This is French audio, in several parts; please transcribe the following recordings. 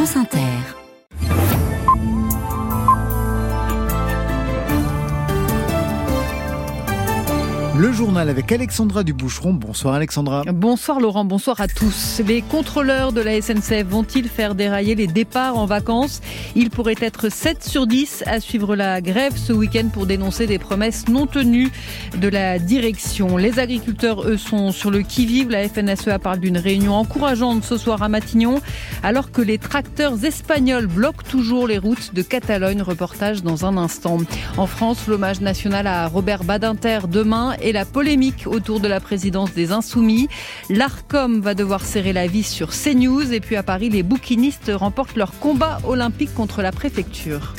France Inter. Le journal avec Alexandra Duboucheron. Bonsoir Alexandra. Bonsoir Laurent, bonsoir à tous. Les contrôleurs de la SNCF vont-ils faire dérailler les départs en vacances? Il pourrait être 7 sur 10 à suivre la grève ce week-end pour dénoncer des promesses non tenues de la direction. Les agriculteurs, eux, sont sur le qui-vive. La FNSEA parle d'une réunion encourageante ce soir à Matignon, alors que les tracteurs espagnols bloquent toujours les routes de Catalogne. Reportage dans un instant. En France, l'hommage national à Robert Badinter demain et la polémique autour de la présidence des Insoumis. L'ARCOM va devoir serrer la vis sur CNews et puis à Paris, les bouquinistes remportent leur combat olympique contre la préfecture.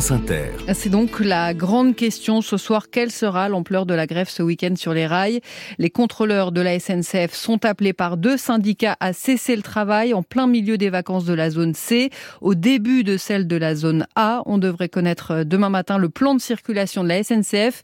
C'est donc la grande question ce soir. Quelle sera l'ampleur de la grève ce week-end sur les rails? Les contrôleurs de la SNCF sont appelés par deux syndicats à cesser le travail en plein milieu des vacances de la zone C, au début de celle de la zone A. On devrait connaître demain matin le plan de circulation de la SNCF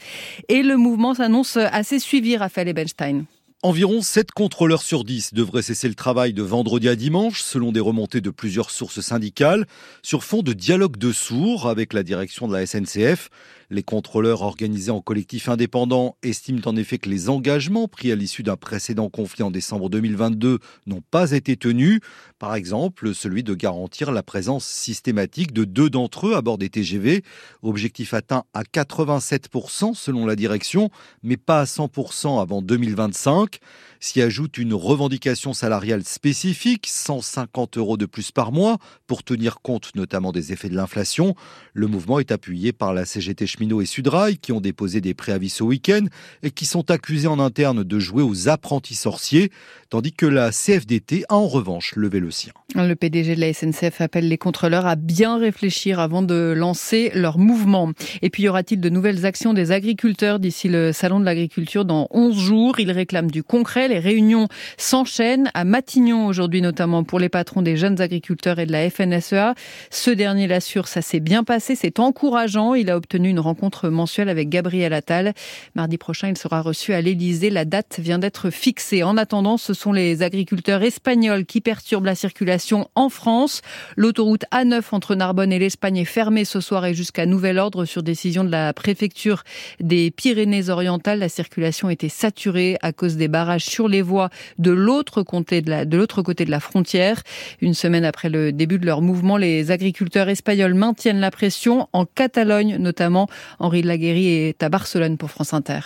et le mouvement s'annonce assez suivi, Raphaël Ebenstein. Environ 7 contrôleurs sur 10 devraient cesser le travail de vendredi à dimanche, selon des remontées de plusieurs sources syndicales, sur fond de dialogue de sourds avec la direction de la SNCF. Les contrôleurs organisés en collectif indépendant estiment en effet que les engagements pris à l'issue d'un précédent conflit en décembre 2022 n'ont pas été tenus. Par exemple, celui de garantir la présence systématique de deux d'entre eux à bord des TGV. Objectif atteint à 87% selon la direction, mais pas à 100% avant 2025. S'y ajoute une revendication salariale spécifique, 150 euros de plus par mois, pour tenir compte notamment des effets de l'inflation. Le mouvement est appuyé par la CGT Cheminot et Sudrail, qui ont déposé des préavis ce week-end et qui sont accusés en interne de jouer aux apprentis sorciers, tandis que la CFDT a en revanche levé le sien. Le PDG de la SNCF appelle les contrôleurs à bien réfléchir avant de lancer leur mouvement. Et puis, y aura-t-il de nouvelles actions des agriculteurs d'ici le Salon de l'agriculture dans 11 jours? Ils réclament du concret. Les réunions s'enchaînent à Matignon aujourd'hui, notamment pour les patrons des jeunes agriculteurs et de la FNSEA. Ce dernier l'assure, ça s'est bien passé, c'est encourageant. Il a obtenu une rencontre mensuelle avec Gabriel Attal. Mardi prochain, il sera reçu à l'Elysée. La date vient d'être fixée. En attendant, ce sont les agriculteurs espagnols qui perturbent la circulation en France. L'autoroute A9 entre Narbonne et l'Espagne est fermée ce soir et jusqu'à nouvel ordre sur décision de la préfecture des Pyrénées-Orientales. La circulation était saturée à cause des barrages sur les voies de l'autre côté de la, frontière. Une semaine après le début de leur mouvement, les agriculteurs espagnols maintiennent la pression en Catalogne notamment. Henri de est à Barcelone pour France Inter.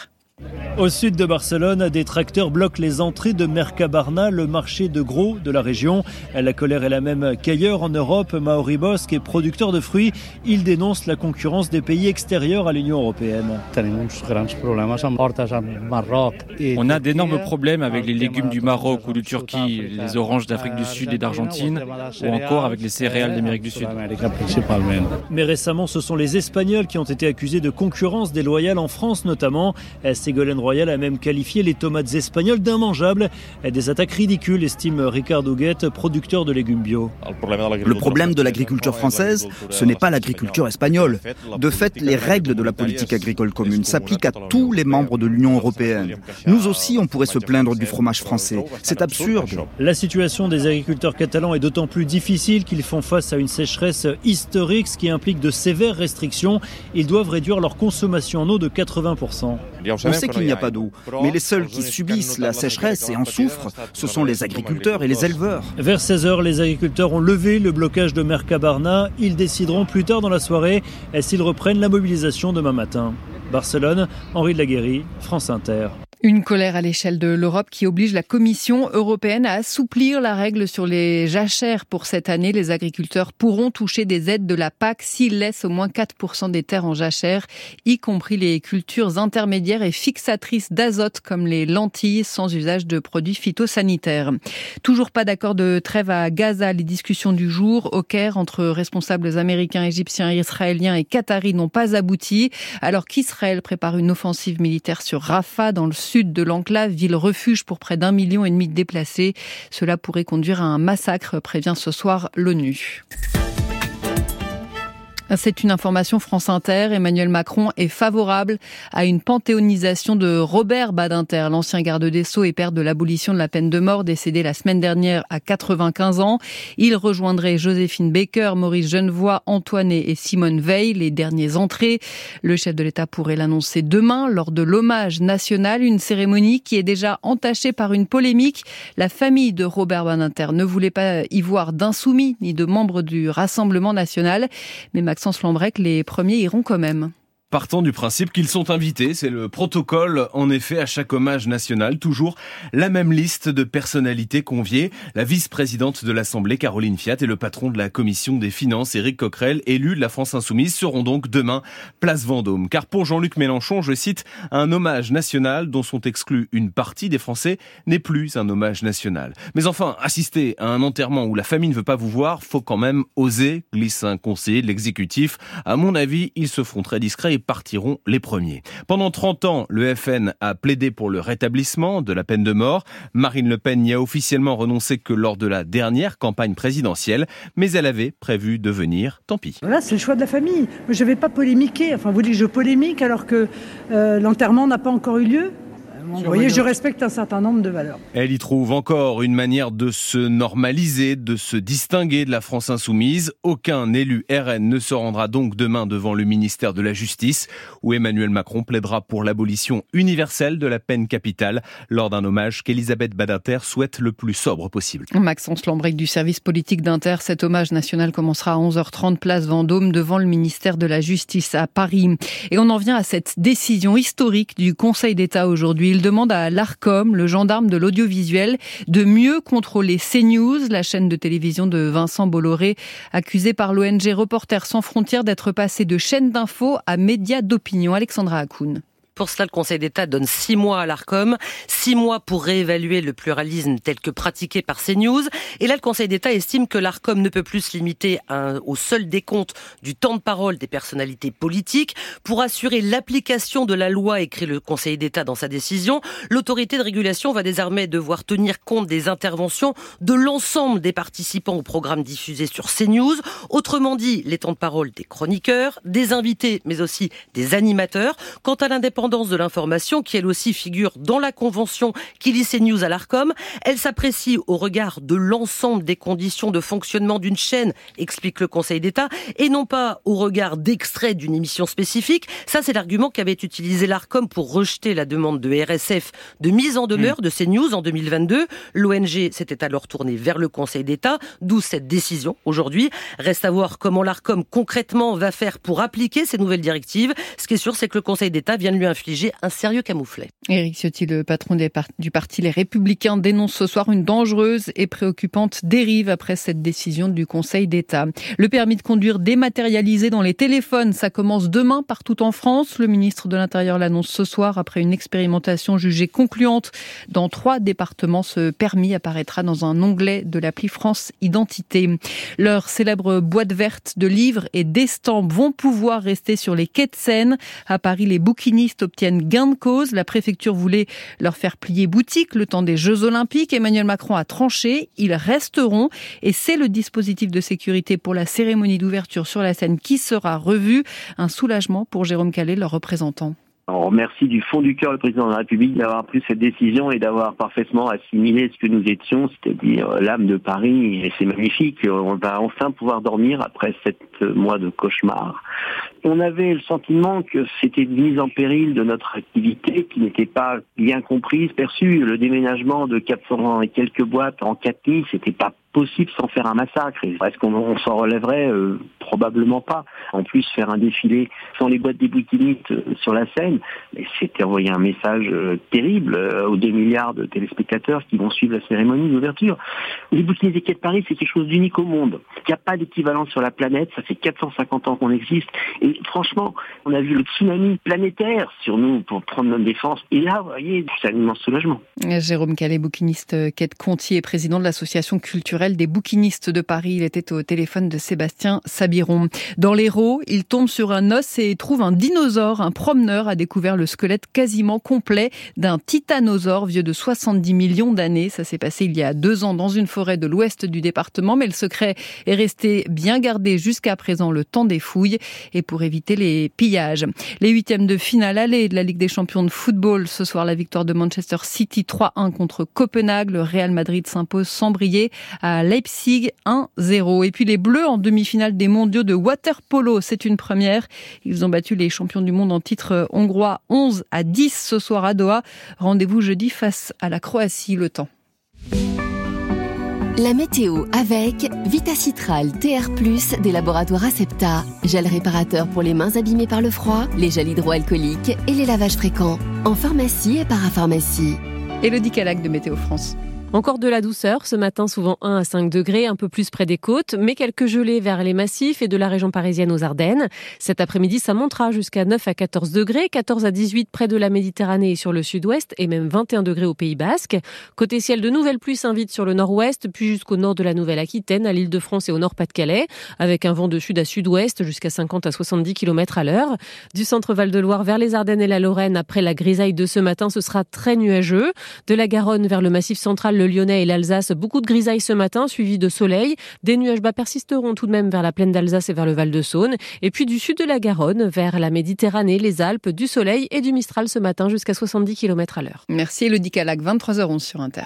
Au sud de Barcelone, des tracteurs bloquent les entrées de Mercabarna, le marché de gros de la région. La colère est la même qu'ailleurs en Europe. Maori Bosque est producteur de fruits. Il dénonce la concurrence des pays extérieurs à l'Union européenne. On a d'énormes problèmes avec les légumes du Maroc ou de Turquie, les oranges d'Afrique du Sud et d'Argentine, ou encore avec les céréales d'Amérique du Sud. Mais récemment, ce sont les Espagnols qui ont été accusés de concurrence déloyale en France notamment. Ségolène Royal a même qualifié les tomates espagnoles d'immangeables. Des attaques ridicules, estime Ricardo Guette, producteur de légumes bio. Le problème de l'agriculture française, ce n'est pas l'agriculture espagnole. De fait, les règles de la politique agricole commune s'appliquent à tous les membres de l'Union européenne. Nous aussi, on pourrait se plaindre du fromage français. C'est absurde. La situation des agriculteurs catalans est d'autant plus difficile qu'ils font face à une sécheresse historique, ce qui implique de sévères restrictions. Ils doivent réduire leur consommation en eau de 80%. On sait qu'il n'y a pas d'eau, mais les seuls qui subissent la sécheresse et en souffrent, ce sont les agriculteurs et les éleveurs. Vers 16h, les agriculteurs ont levé le blocage de Mercabarna. Ils décideront plus tard dans la soirée s'ils reprennent la mobilisation demain matin. Barcelone, Henri de Laguéry, France Inter. Une colère à l'échelle de l'Europe qui oblige la Commission européenne à assouplir la règle sur les jachères pour cette année. Les agriculteurs pourront toucher des aides de la PAC s'ils laissent au moins 4% des terres en jachère, y compris les cultures intermédiaires et fixatrices d'azote comme les lentilles sans usage de produits phytosanitaires. Toujours pas d'accord de trêve à Gaza. Les discussions du jour au Caire entre responsables américains, égyptiens, israéliens et qataris n'ont pas abouti alors qu'Israël prépare une offensive militaire sur Rafah dans le sud de l'enclave, ville refuge pour près d'un million et demi de déplacés. Cela pourrait conduire à un massacre, prévient ce soir l'ONU. C'est une information France Inter. Emmanuel Macron est favorable à une panthéonisation de Robert Badinter, l'ancien garde des Sceaux et père de l'abolition de la peine de mort, décédé la semaine dernière à 95 ans. Il rejoindrait Joséphine Baker, Maurice Genevoix, Antoine et Simone Veil, les derniers entrées. Le chef de l'État pourrait l'annoncer demain lors de l'hommage national, une cérémonie qui est déjà entachée par une polémique. La famille de Robert Badinter ne voulait pas y voir d'insoumis ni de membres du Rassemblement national. Mais Maxence Lambrec, les premiers iront quand même. Partant du principe qu'ils sont invités, c'est le protocole en effet à chaque hommage national, toujours la même liste de personnalités conviées, la vice-présidente de l'Assemblée Caroline Fiat et le patron de la commission des finances Éric Coquerel, élu de la France Insoumise, seront donc demain place Vendôme. Car pour Jean-Luc Mélenchon, je cite, un hommage national dont sont exclus une partie des Français n'est plus un hommage national. Mais enfin, assister à un enterrement où la famille ne veut pas vous voir, faut quand même oser, glisse un conseiller de l'exécutif. À mon avis, ils se feront très discrets partiront les premiers. Pendant 30 ans, le FN a plaidé pour le rétablissement de la peine de mort. Marine Le Pen n'y a officiellement renoncé que lors de la dernière campagne présidentielle, mais elle avait prévu de venir, tant pis. Voilà, c'est le choix de la famille. Je ne vais pas polémiquer. Enfin, vous dites que je polémique alors que euh, l'enterrement n'a pas encore eu lieu vous voyez, je respecte un certain nombre de valeurs. Elle y trouve encore une manière de se normaliser, de se distinguer de la France insoumise. Aucun élu RN ne se rendra donc demain devant le ministère de la Justice, où Emmanuel Macron plaidera pour l'abolition universelle de la peine capitale lors d'un hommage qu'Elisabeth Badinter souhaite le plus sobre possible. Maxence Lambrec du service politique d'Inter, cet hommage national commencera à 11h30 place Vendôme devant le ministère de la Justice à Paris. Et on en vient à cette décision historique du Conseil d'État aujourd'hui demande à l'ARCOM, le gendarme de l'audiovisuel, de mieux contrôler CNews, la chaîne de télévision de Vincent Bolloré, accusé par l'ONG Reporters sans frontières d'être passé de chaîne d'infos à médias d'opinion. Alexandra Hakoun. Pour cela, le Conseil d'État donne six mois à l'ARCOM, six mois pour réévaluer le pluralisme tel que pratiqué par CNews. Et là, le Conseil d'État estime que l'ARCOM ne peut plus se limiter au seul décompte du temps de parole des personnalités politiques. Pour assurer l'application de la loi, écrit le Conseil d'État dans sa décision, l'autorité de régulation va désormais devoir tenir compte des interventions de l'ensemble des participants au programme diffusé sur CNews. Autrement dit, les temps de parole des chroniqueurs, des invités, mais aussi des animateurs. Quant à l'indépendance de l'information, qui elle aussi figure dans la convention qui lie ces news à l'ARCOM. Elle s'apprécie au regard de l'ensemble des conditions de fonctionnement d'une chaîne, explique le Conseil d'État, et non pas au regard d'extraits d'une émission spécifique. Ça, c'est l'argument qu'avait utilisé l'ARCOM pour rejeter la demande de RSF de mise en demeure mm. de ces news en 2022. L'ONG s'était alors tournée vers le Conseil d'État, d'où cette décision aujourd'hui. Reste à voir comment l'ARCOM concrètement va faire pour appliquer ces nouvelles directives. Ce qui est sûr, c'est que le Conseil d'État vient de lui infliger un sérieux camouflet. Éric Ciotti, le patron du parti Les Républicains, dénonce ce soir une dangereuse et préoccupante dérive après cette décision du Conseil d'État. Le permis de conduire dématérialisé dans les téléphones, ça commence demain partout en France. Le ministre de l'Intérieur l'annonce ce soir après une expérimentation jugée concluante. Dans trois départements, ce permis apparaîtra dans un onglet de l'appli France Identité. Leurs célèbres boîtes vertes de livres et d'estampes vont pouvoir rester sur les quais de Seine. À Paris, les bouquinistes obtiennent gain de cause. La préfecture voulait leur faire plier boutique le temps des Jeux Olympiques. Emmanuel Macron a tranché. Ils resteront. Et c'est le dispositif de sécurité pour la cérémonie d'ouverture sur la scène qui sera revu. Un soulagement pour Jérôme Calais, leur représentant. On remercie du fond du cœur le président de la République d'avoir pris cette décision et d'avoir parfaitement assimilé ce que nous étions, c'est-à-dire l'âme de Paris. Et c'est magnifique. On va enfin pouvoir dormir après sept mois de cauchemar. On avait le sentiment que c'était une mise en péril de notre activité qui n'était pas bien comprise, perçue. Le déménagement de 400 et quelques boîtes en quatre nuits, c'était pas possible sans faire un massacre. Est-ce qu'on s'en relèverait euh, Probablement pas. En plus, faire un défilé sans les boîtes des bouquinistes euh, sur la scène, c'était envoyer un message euh, terrible aux 2 milliards de téléspectateurs qui vont suivre la cérémonie d'ouverture. Les bouquinistes des quais de Paris, c'est quelque chose d'unique au monde. Il n'y a pas d'équivalent sur la planète. Ça fait 450 ans qu'on existe. Et franchement, on a vu le tsunami planétaire sur nous pour prendre notre défense. Et là, vous voyez, c'est un immense soulagement. Jérôme Calais, bouquiniste quai de Contier, président de l'association culturelle des bouquinistes de Paris. Il était au téléphone de Sébastien Sabiron. Dans l'Hérault, il tombe sur un os et trouve un dinosaure. Un promeneur a découvert le squelette quasiment complet d'un titanosaure vieux de 70 millions d'années. Ça s'est passé il y a deux ans dans une forêt de l'ouest du département, mais le secret est resté bien gardé jusqu'à présent le temps des fouilles et pour éviter les pillages. Les huitièmes de finale allée de la Ligue des champions de football. Ce soir, la victoire de Manchester City 3-1 contre Copenhague. Le Real Madrid s'impose sans briller à Leipzig 1-0. Et puis les Bleus en demi-finale des mondiaux de water polo. C'est une première. Ils ont battu les champions du monde en titre hongrois 11 à 10 ce soir à Doha. Rendez-vous jeudi face à la Croatie. Le temps. La météo avec Vitacitral TR+, des laboratoires Acepta. Gel réparateur pour les mains abîmées par le froid, les gels hydroalcooliques et les lavages fréquents. En pharmacie et parapharmacie. Elodie Calac de Météo France. Encore de la douceur, ce matin souvent 1 à 5 degrés, un peu plus près des côtes, mais quelques gelées vers les massifs et de la région parisienne aux Ardennes. Cet après-midi, ça montera jusqu'à 9 à 14 degrés, 14 à 18 près de la Méditerranée et sur le sud-ouest, et même 21 degrés au Pays Basque. Côté ciel, de nouvelles pluies s'invitent sur le nord-ouest, puis jusqu'au nord de la Nouvelle-Aquitaine, à l'île de France et au nord Pas-de-Calais, avec un vent de sud à sud-ouest jusqu'à 50 à 70 km à l'heure. Du centre Val-de-Loire vers les Ardennes et la Lorraine, après la grisaille de ce matin, ce sera très nuageux. De la Garonne vers le massif central, le Lyonnais et l'Alsace, beaucoup de grisailles ce matin, suivi de soleil. Des nuages bas persisteront tout de même vers la plaine d'Alsace et vers le Val de Saône. Et puis du sud de la Garonne, vers la Méditerranée, les Alpes, du soleil et du Mistral ce matin jusqu'à 70 km à l'heure. Merci Elodie Calac, 23h11 sur Inter.